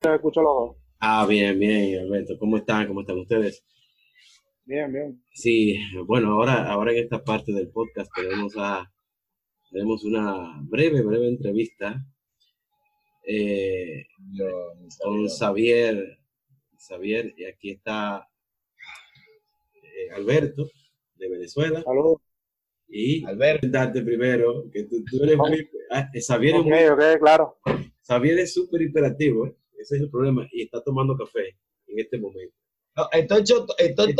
escucho los dos. Ah, bien, bien, Alberto. ¿Cómo están? ¿Cómo están ustedes? Bien, bien. Sí, bueno, ahora, ahora en esta parte del podcast tenemos, a, tenemos una breve, breve entrevista eh, con Xavier, Xavier, y aquí está eh, Alberto, de Venezuela. Saludos. Y Alberto, date primero, que tú, eres muy... Ah, Xavier, es muy, claro. Xavier es súper hiperativo, ¿eh? Ese es el problema, y está tomando café en este momento. No, estoy, estoy,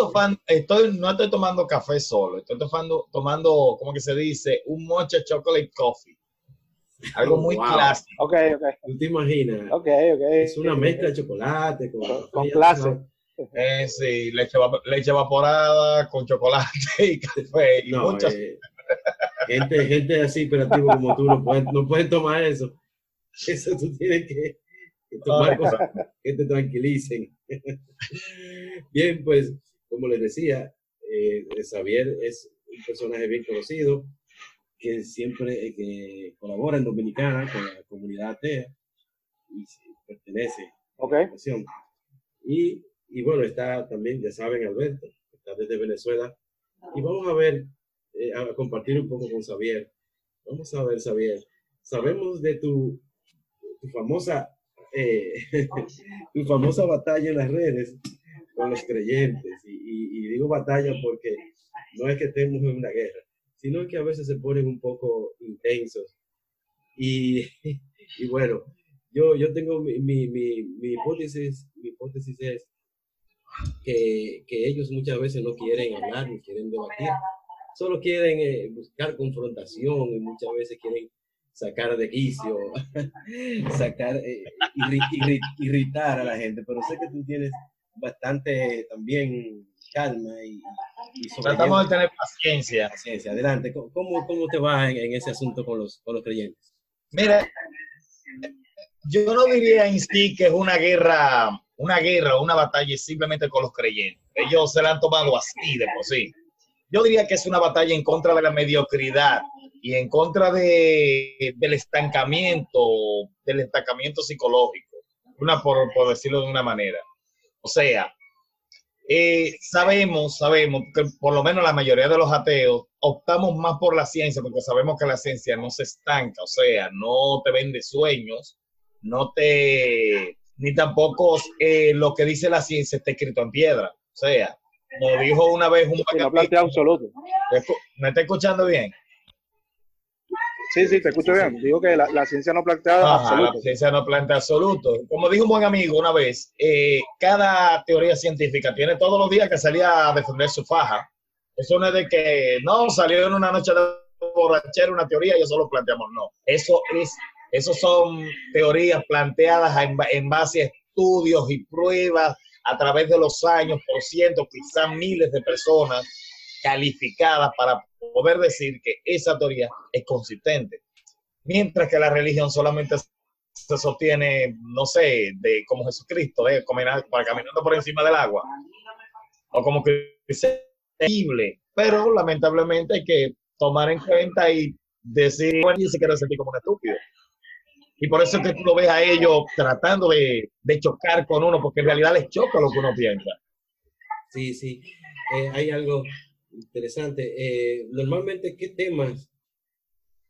estoy, no estoy tomando café solo, estoy tomando, tomando, ¿cómo que se dice? Un mocha chocolate coffee. Algo muy clásico. Ok, ok. ¿Tú te imaginas? Ok, ok. Es una mezcla de chocolate con, con clase. Eh, sí, leche, leche, evaporada con chocolate y café. Y no, eh, gente, gente así operativo como tú no pueden, no pueden tomar eso. Eso tú tienes que, tomar cosas que te tranquilicen. bien, pues, como les decía, eh, Xavier es un personaje bien conocido que siempre eh, que colabora en Dominicana con la comunidad atea y pertenece okay. a la nación. Y, y, bueno, está también, ya saben, Alberto, está desde Venezuela. Y vamos a ver, eh, a compartir un poco con Xavier. Vamos a ver, Xavier. Sabemos de tu, tu famosa eh, tu famosa batalla en las redes con los creyentes. Y, y, digo batalla porque no es que estemos en una guerra, sino que a veces se ponen un poco intensos. Y, y bueno, yo, yo tengo mi, mi, mi, hipótesis, mi hipótesis es que, que, ellos muchas veces no quieren hablar ni quieren debatir, solo quieren eh, buscar confrontación y muchas veces quieren sacar de quicio, sacar, eh, irritar a la gente, pero sé que tú tienes bastante también calma y, tratamos de tener paciencia. Paciencia, adelante. ¿Cómo, cómo te va en, ese asunto con los, con los creyentes? Mira, yo no diría en sí que es una guerra, una guerra, una batalla simplemente con los creyentes. Ellos se la han tomado así de por sí. Yo diría que es una batalla en contra de la mediocridad y en contra de, del estancamiento, del estancamiento psicológico, una por, por decirlo de una manera. O sea, eh, sabemos, sabemos que por lo menos la mayoría de los ateos optamos más por la ciencia porque sabemos que la ciencia no se estanca, o sea, no te vende sueños, no te, ni tampoco eh, lo que dice la ciencia está escrito en piedra, o sea, como dijo una vez un... no absoluto. ¿Me está escuchando bien? Sí, sí, te escucho bien. Digo que la, ciencia no plantea absoluto. La ciencia no plantea absoluto. Como dijo un buen amigo una vez, eh, cada teoría científica tiene todos los días que salir a defender su faja. Eso no es de que, no, salió en una noche de borrachera una teoría y eso lo planteamos. No, eso es, eso son teorías planteadas en, en base a estudios y pruebas a través de los años por cientos, quizás miles de personas calificadas para poder decir que esa teoría es consistente. Mientras que la religión solamente se sostiene, no sé, de como Jesucristo, de para caminando por encima del agua, o como que es posible, pero lamentablemente hay que tomar en cuenta y decir, bueno, se quiere sentir como un estúpido. Y por eso es que tú lo ves a ellos tratando de, de chocar con uno, porque en realidad les choca lo que uno piensa. Sí, sí. Eh, hay algo interesante. Eh, normalmente, ¿qué temas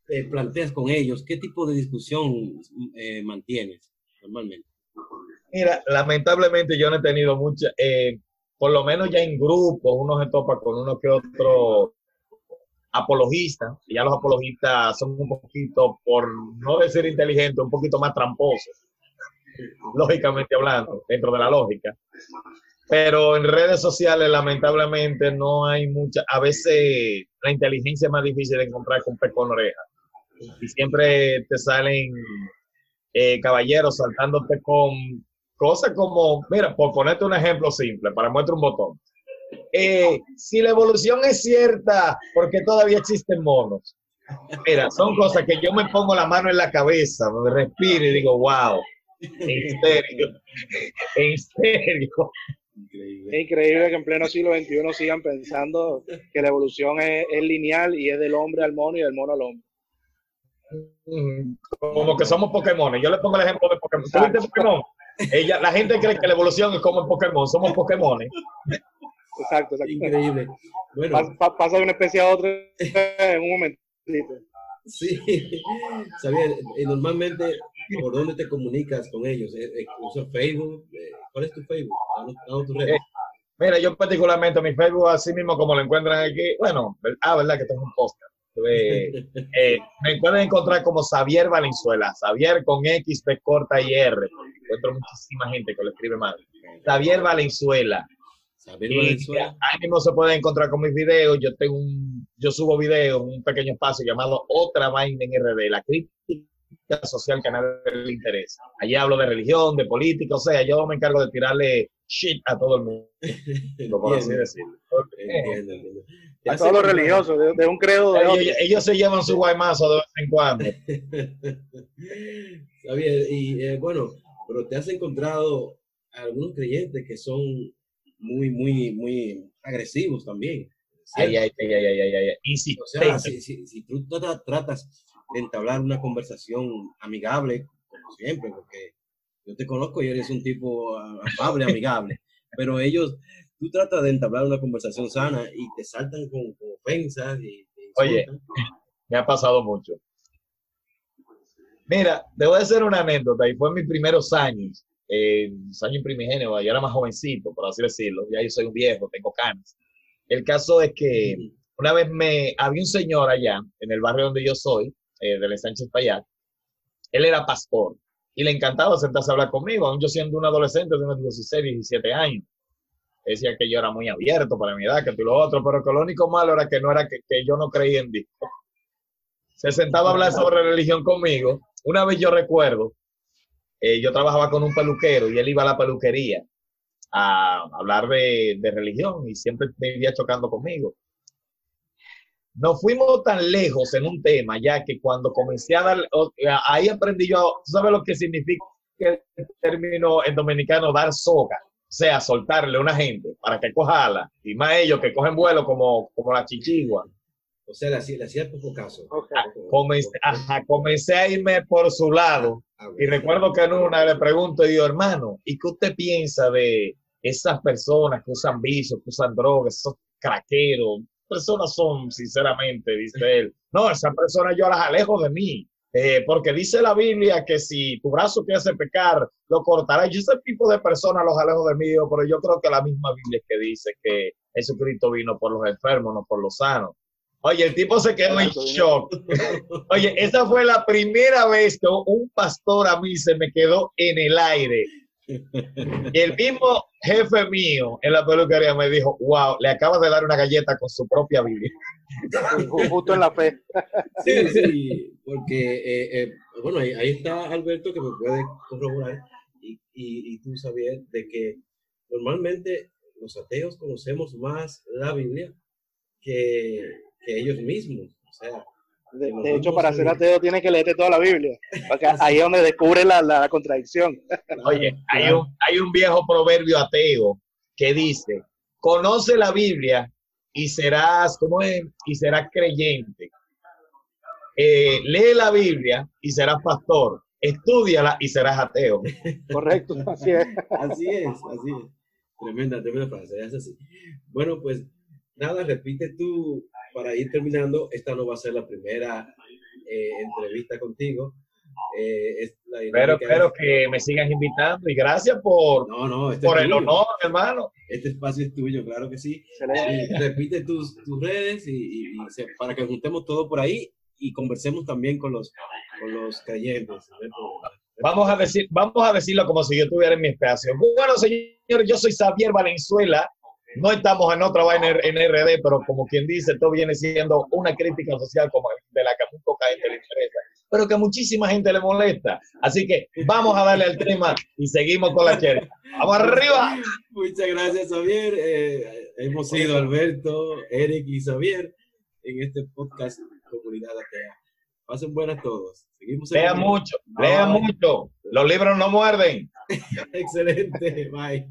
eh, planteas con ellos? ¿Qué tipo de discusión eh, mantienes normalmente? Mira, lamentablemente yo no he tenido mucha, por lo menos ya en grupos, uno se topa con uno que otro apologista, y ya los apologistas son un poquito, por no decir inteligente, un poquito más tramposos, lógicamente hablando, dentro de la lógica. Pero en redes sociales, lamentablemente, no hay mucha. A veces la inteligencia es más difícil de encontrar con pez con oreja. Y siempre te salen eh, caballeros saltándote con cosas como, mira, por ponerte un ejemplo simple, para muestra un botón. Eh, si la evolución es cierta, porque todavía existen monos? Mira, son cosas que yo me pongo la mano en la cabeza, me respiro y digo, wow, en serio, en serio. Es increíble que en pleno siglo XXI sigan pensando que la evolución es, lineal y es del hombre al mono y del mono al hombre. Como que somos Pokémon. Yo le pongo el ejemplo de Pokémon. ¿Tú viste Pokémon? Ella, la gente cree que la evolución es como en Pokémon, somos Pokémon. Exacto, exacto. Increíble. Bueno, Pa- pa- pasa de una especie a otra en un momentito. sí. Xavier, eh, normalmente, ¿por dónde te comunicas con ellos? Eh, eh, ¿Usas Facebook? ¿Cuál es tu Facebook? Danos- danos tu red. Eh, Mira, yo particularmente mi Facebook, así mismo como lo encuentran aquí, bueno, ah, verdad que tengo un podcast. Eh, eh, me pueden encontrar como Xavier Valenzuela, Xavier con X, P corta y R. Encuentro muchísima gente que lo escribe mal. Xavier Valenzuela. Xavier Valenzuela. ahí mismo se pueden encontrar con mis videos. Yo tengo un, yo subo videos, un pequeño espacio llamado Otra Vaina en RD, la crítica social que a nadie le interesa. Allí hablo de religión, de política, o sea, yo me encargo de tirarle shit a todo el mundo, por así decirlo. ¿Te A todos los religiosos, de, de un credo de. Ellos, ellos se llevan su guaymazo de vez en cuando. Xavier, y eh, bueno, pero te has encontrado algunos creyentes que son muy, muy, muy agresivos también. Ay, ¿cierto? ay, ay, ay, ay, ay, ay. O sea, si, si- si tú trata- tratas entablar una conversación amigable, como siempre, porque yo te conozco y eres un tipo amable, amigable, pero ellos, tú tratas de entablar una conversación sana y te saltan con, con ofensas y te Oye. Me ha pasado mucho. Mira, te voy a hacer una anécdota y fue en mis primeros años, eh, años primigenios, yo era más jovencito, por así decirlo, ya yo soy un viejo, tengo canas. El caso es que una vez me, había un señor allá, en el barrio donde yo soy, eh, del Sánchez Payat, él era pastor y le encantaba sentarse a hablar conmigo, aún yo siendo un adolescente de unos 16, 17 años. Decía que yo era muy abierto para mi edad, que tú lo otro, pero que lo único malo era que no era que, que yo no creía en Dios. Se sentaba a hablar sobre religión conmigo. Una vez yo recuerdo, eh, yo trabajaba con un peluquero y él iba a la peluquería a hablar de, de religión y siempre vivía chocando conmigo. Nos fuimos tan lejos en un tema ya que cuando comencé a dar, o- ahí aprendí yo, ¿tú sabes lo que significa el término en dominicano dar soga? O sea, soltarle a una gente para que coja ala, y más ellos que cogen vuelo como, como la chichigua. O sea, le hacía, le hacía poco caso. Ok. Comencé, ajá, comencé a irme por su lado Ah, y recuerdo que en una le pregunto, y yo, hermano, ¿y qué usted piensa de esas personas que usan vicios, que usan drogas, esos craqueros? Personas son, sinceramente, dice él. No, esas personas yo las alejo de mí. eh, porque dice la Biblia que si tu brazo te hace pecar, lo cortará. Yo ese tipo de personas los alejo de mí, pero yo creo que la misma Biblia es que dice que Jesucristo vino por los enfermos, no por los sanos. Oye, el tipo se quedó en shock. Oye, esa fue la primera vez que un pastor a mí se me quedó en el aire. Y el mismo jefe mío en la peluquería me dijo, wow, le acabas de dar una galleta con su propia Biblia. Ju- Justo en la fe. Sí, sí, porque, eh, eh, bueno, ahí, ahí está Alberto que me puede corroborar y, y, y tú sabías de que normalmente los ateos conocemos más la Biblia que, que ellos mismos. O sea, De, de hecho, para ser ateo tienes que leerte toda la Biblia. Porque ahí es donde descubre la, la, la contradicción. Oye, hay un, hay un viejo proverbio ateo que dice, conoce la Biblia y serás, ¿cómo es? Y serás creyente. Eh, lee la Biblia y serás pastor. Estudiala y serás ateo. Correcto, así es. así es, así es. Tremenda, tremenda frase, es así. Bueno, pues nada, repite tú para ir terminando. Esta no va a ser la primera eh, entrevista contigo. Eh, es la Pero espero es- que me sigas invitando y gracias por, No, no, este, por el tuyo. honor, hermano. Este espacio es tuyo, claro que sí. Y repite tus, tus redes y, y- para que juntemos todo por ahí y conversemos también con los, con los creyentes. Vamos a decir, vamos a decirlo como si yo estuviera en mi espacio. Bueno, señores, yo soy Xavier Valenzuela. No estamos en otra vaina en RD, pero como quien dice, esto viene siendo una crítica social como de la que a muy poca gente le interesa, pero que a muchísima gente le molesta. Así que vamos a darle al tema y seguimos con la chercha. ¡Vamos arriba! Muchas gracias, Javier. Eh, hemos sido Alberto, Eric y Xavier en este podcast Comunidad Atea. Pasen buenas todos. Seguimos Lean mucho, lean mucho. Los libros no muerden. Excelente. Bye.